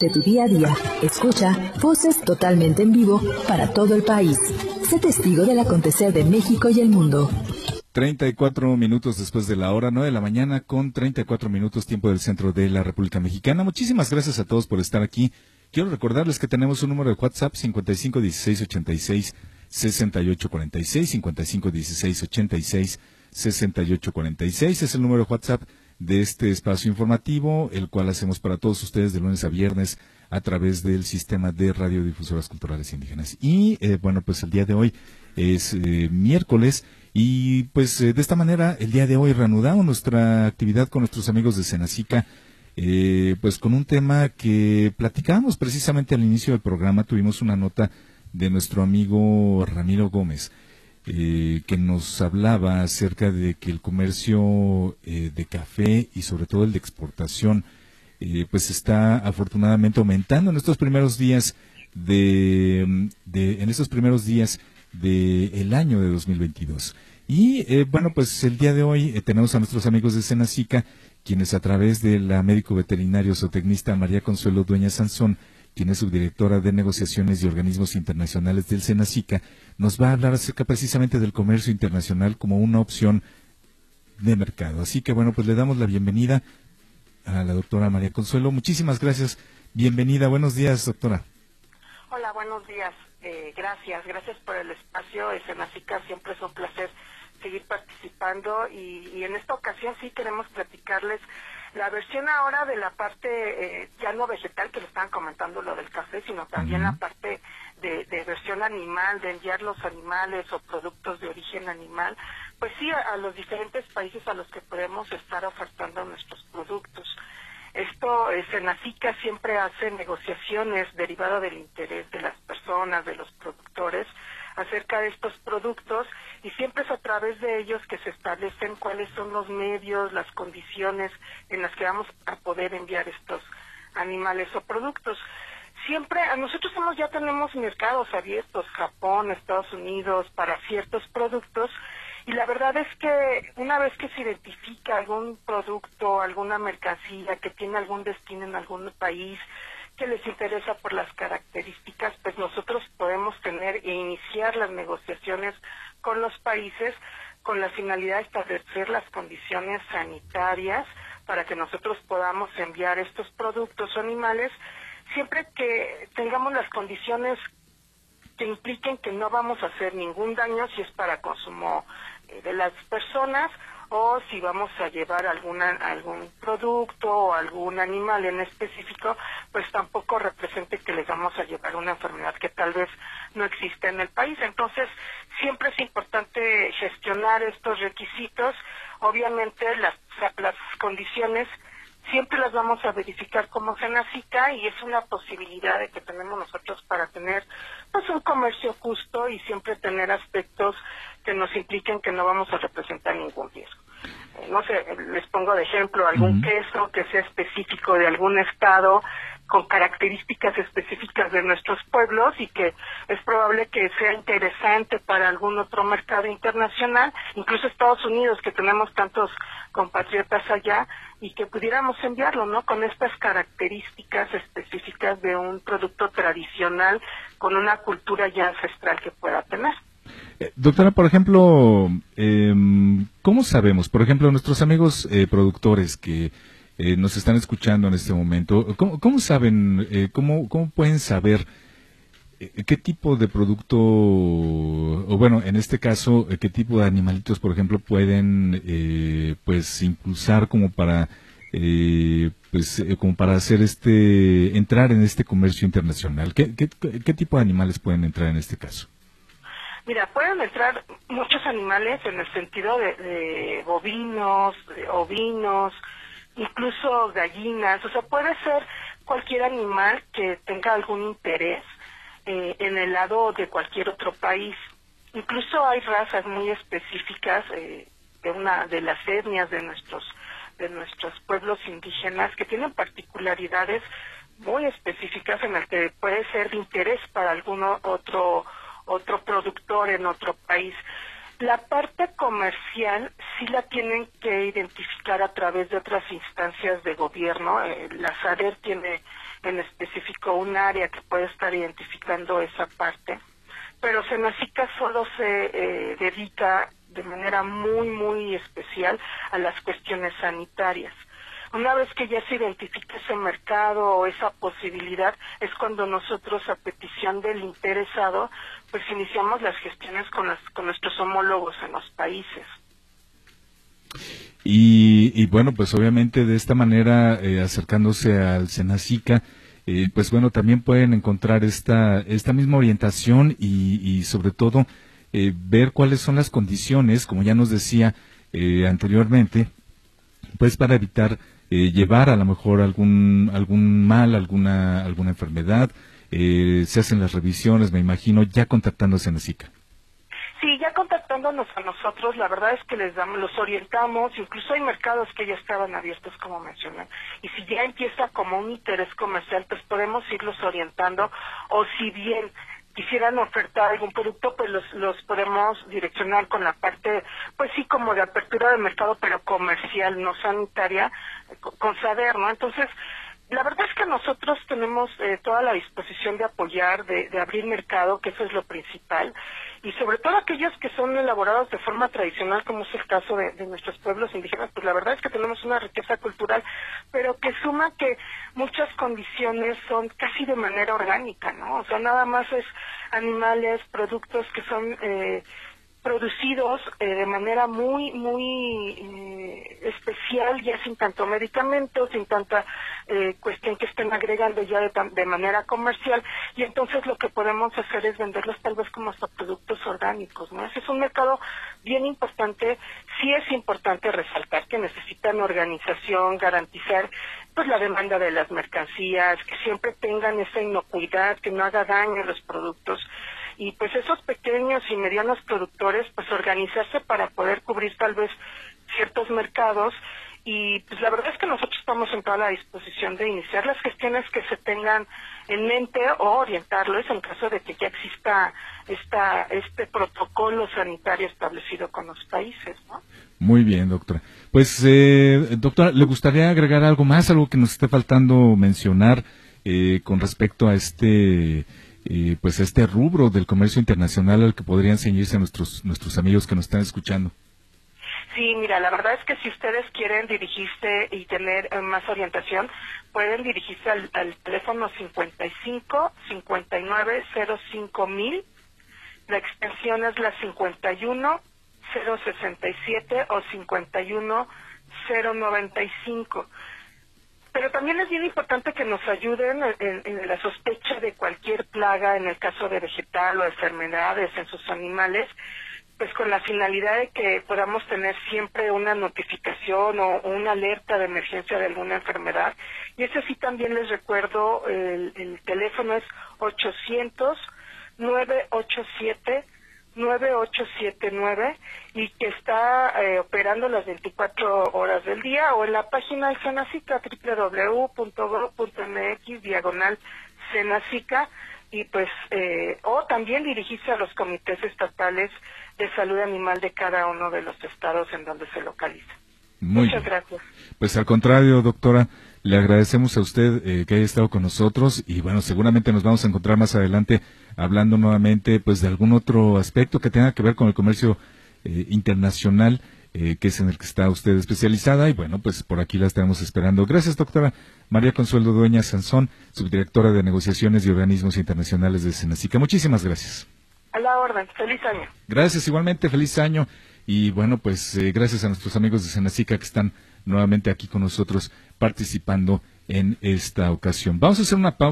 de tu día a día. Escucha voces totalmente en vivo para todo el país. Sé testigo del acontecer de México y el mundo. 34 minutos después de la hora 9 de la mañana con 34 minutos tiempo del centro de la República Mexicana. Muchísimas gracias a todos por estar aquí. Quiero recordarles que tenemos un número de WhatsApp 551686 6846 551686 6846 es el número de WhatsApp de este espacio informativo, el cual hacemos para todos ustedes de lunes a viernes a través del sistema de radiodifusoras culturales indígenas. Y eh, bueno, pues el día de hoy es eh, miércoles y pues eh, de esta manera el día de hoy reanudamos nuestra actividad con nuestros amigos de Senacica. pues con un tema que platicábamos precisamente al inicio del programa, tuvimos una nota de nuestro amigo Ramiro Gómez, eh, que nos hablaba acerca de que el comercio eh, de café y sobre todo el de exportación eh, pues está afortunadamente aumentando en estos primeros días de, en estos primeros días del año de 2022 y bueno pues el día de hoy tenemos a nuestros amigos de Senacica quienes a través de la médico veterinario zootecnista María Consuelo Dueña Sansón quien es subdirectora de negociaciones y organismos internacionales del Senacica, nos va a hablar acerca precisamente del comercio internacional como una opción de mercado. Así que bueno, pues le damos la bienvenida a la doctora María Consuelo. Muchísimas gracias. Bienvenida. Buenos días, doctora. Hola, buenos días. Eh, gracias, gracias por el espacio. Senacica siempre es un placer seguir participando y, y en esta ocasión sí queremos platicarles la versión ahora de la parte eh, ya no vegetal, que le estaban comentando lo del café, sino también la parte de, versión animal, de enviar los animales o productos de origen animal, pues sí, a, los diferentes países a los que podemos estar ofertando nuestros productos. Esto, eh, Senacica siempre hace negociaciones derivadas del interés de las personas, de los productores, acerca de estos productos y siempre es a través de ellos que se establecen cuáles son los medios, las condiciones en las que vamos a poder enviar estos animales o productos. Siempre, a nosotros somos, ya tenemos mercados abiertos, Japón, Estados Unidos, para ciertos productos, y la verdad es que una vez que se identifica algún producto, alguna mercancía que tiene algún destino en algún país, que les interesa por las características, pues nosotros podemos tener e iniciar las negociaciones con los países con la finalidad de establecer las condiciones sanitarias para que nosotros podamos enviar estos productos o animales siempre que tengamos las condiciones que impliquen que no vamos a hacer ningún daño si es para consumo eh, de las personas o si vamos a llevar alguna, algún producto o algún animal en específico, pues tampoco represente que les vamos a llevar una enfermedad que tal vez no existe en el país. Entonces, siempre es importante gestionar estos requisitos. Obviamente, las, las condiciones siempre las vamos a verificar como Senacica y es una posibilidad de que tenemos nosotros para tener pues un comercio justo y siempre tener aspectos que nos impliquen que no vamos a representar ningún riesgo. Eh, no sé, les pongo de ejemplo algún queso que sea específico de algún estado con características específicas de nuestros pueblos y que es probable que sea interesante para algún otro mercado internacional, incluso Estados Unidos, que tenemos tantos compatriotas allá, y que pudiéramos enviarlo, ¿no? Con estas características específicas de un producto tradicional con una cultura ya ancestral que pueda tener. Eh, doctora, por ejemplo, em, ¿cómo sabemos? Por ejemplo, nuestros amigos eh, productores que eh, nos están escuchando en este momento, ¿cómo, saben, eh, cómo, cómo pueden saber eh, qué tipo de producto, o bueno, en este caso, qué tipo de animalitos, por ejemplo, pueden, pues, impulsar como para, pues, como para hacer este, entrar en este comercio internacional? ¿Qué, qué, qué tipo de animales pueden entrar en este caso? Mira, pueden entrar muchos animales en el sentido de, de bovinos, de ovinos, incluso gallinas, o sea, puede ser cualquier animal que tenga algún interés eh, en el lado de cualquier otro país. Incluso hay razas muy específicas eh, de una de las etnias de nuestros de nuestros pueblos indígenas que tienen particularidades muy específicas en las que puede ser de interés para algún otro otro productor en otro país. La parte comercial sí la tienen que identificar a través de otras instancias de gobierno. Eh, la SADER tiene en especificó un área que puede estar identificando esa parte, pero Senacica solo se eh, dedica de manera muy, muy especial a las cuestiones sanitarias. Una vez que ya se identifica ese mercado o esa posibilidad, es cuando nosotros, a petición del interesado, pues iniciamos las gestiones con, las, con nuestros homólogos en los países. Y, bueno, pues obviamente de esta manera, eh, acercándose al Senacica, eh, pues bueno, también pueden encontrar esta, esta misma orientación y, sobre todo eh, ver cuáles son las condiciones, como ya nos decía anteriormente, pues para evitar llevar a lo mejor algún, algún mal, alguna, alguna enfermedad. se hacen las revisiones, me imagino, ya contactando a Senacica. A nosotros, la verdad es que les damos, los orientamos, incluso hay mercados que ya estaban abiertos, como mencioné, y si ya empieza como un interés comercial, pues podemos irlos orientando, o si bien quisieran ofertar algún producto, pues los, los podemos direccionar con la parte, pues sí, como de apertura de mercado, pero comercial, no sanitaria, con saber, ¿no? Entonces, la verdad es que nosotros tenemos eh, toda la disposición de apoyar, de, de abrir mercado, que eso es lo principal y sobre todo aquellos que son elaborados de forma tradicional, como es el caso de, nuestros pueblos indígenas, pues la verdad es que tenemos una riqueza cultural, pero que suma que muchas condiciones son casi de manera orgánica, ¿no? O sea, nada más es animales, productos que son eh, producidos eh, de manera muy, muy eh, especial, ya sin tanto medicamento, sin tanta eh, cuestión que estén agregando ya de, de, manera comercial, y entonces lo que podemos hacer es venderlos tal vez como hasta productos orgánicos, ¿no? Ese es un mercado bien importante, sí es importante resaltar que necesitan organización, garantizar pues la demanda de las mercancías, que siempre tengan esa inocuidad, que no haga daño a los productos, y pues esos pequeños y medianos productores pues organizarse para poder cubrir tal vez ciertos mercados y pues la verdad es que nosotros estamos en toda la disposición de iniciar las gestiones que se tengan en mente o orientarlos en caso de que ya exista esta, este protocolo sanitario establecido con los países, ¿no? Muy bien, doctora. Pues, eh, doctora, ¿le gustaría agregar algo más, algo que nos esté faltando mencionar eh, con respecto a este pues este rubro del comercio internacional al que podrían ceñirse nuestros nuestros amigos que nos están escuchando. Sí, mira, la verdad es que si ustedes quieren dirigirse y tener eh, más orientación, pueden dirigirse al, teléfono 55 59 05 mil. La extensión es la 51 067 o 51 095 pero también es bien importante que nos ayuden en, la sospecha de cualquier plaga, en el caso de vegetal o enfermedades en sus animales, pues con la finalidad de que podamos tener siempre una notificación o una alerta de emergencia de alguna enfermedad. Y ese sí también les recuerdo, el, el teléfono es 800 987 9879 y que está eh, operando las 24 horas del día o en la página de Senacica www.gov.mx diagonal Senacica y pues eh, o también dirigirse a los comités estatales de salud animal de cada uno de los estados en donde se localiza. Muchas gracias. Pues al contrario, doctora, le agradecemos a usted eh, que haya estado con nosotros y bueno, seguramente nos vamos a encontrar más adelante hablando nuevamente pues de algún otro aspecto que tenga que ver con el comercio eh, internacional eh, que es en el que está usted especializada y bueno, pues por aquí la estaremos esperando. Gracias, doctora María Consuelo Dueña Sansón, subdirectora de negociaciones y organismos internacionales de Senacica. Muchísimas gracias. A la orden, feliz año. Gracias, igualmente, feliz año. Y bueno, pues eh, gracias a nuestros amigos de Senacica que están nuevamente aquí con nosotros participando en esta ocasión. Vamos a hacer una pausa.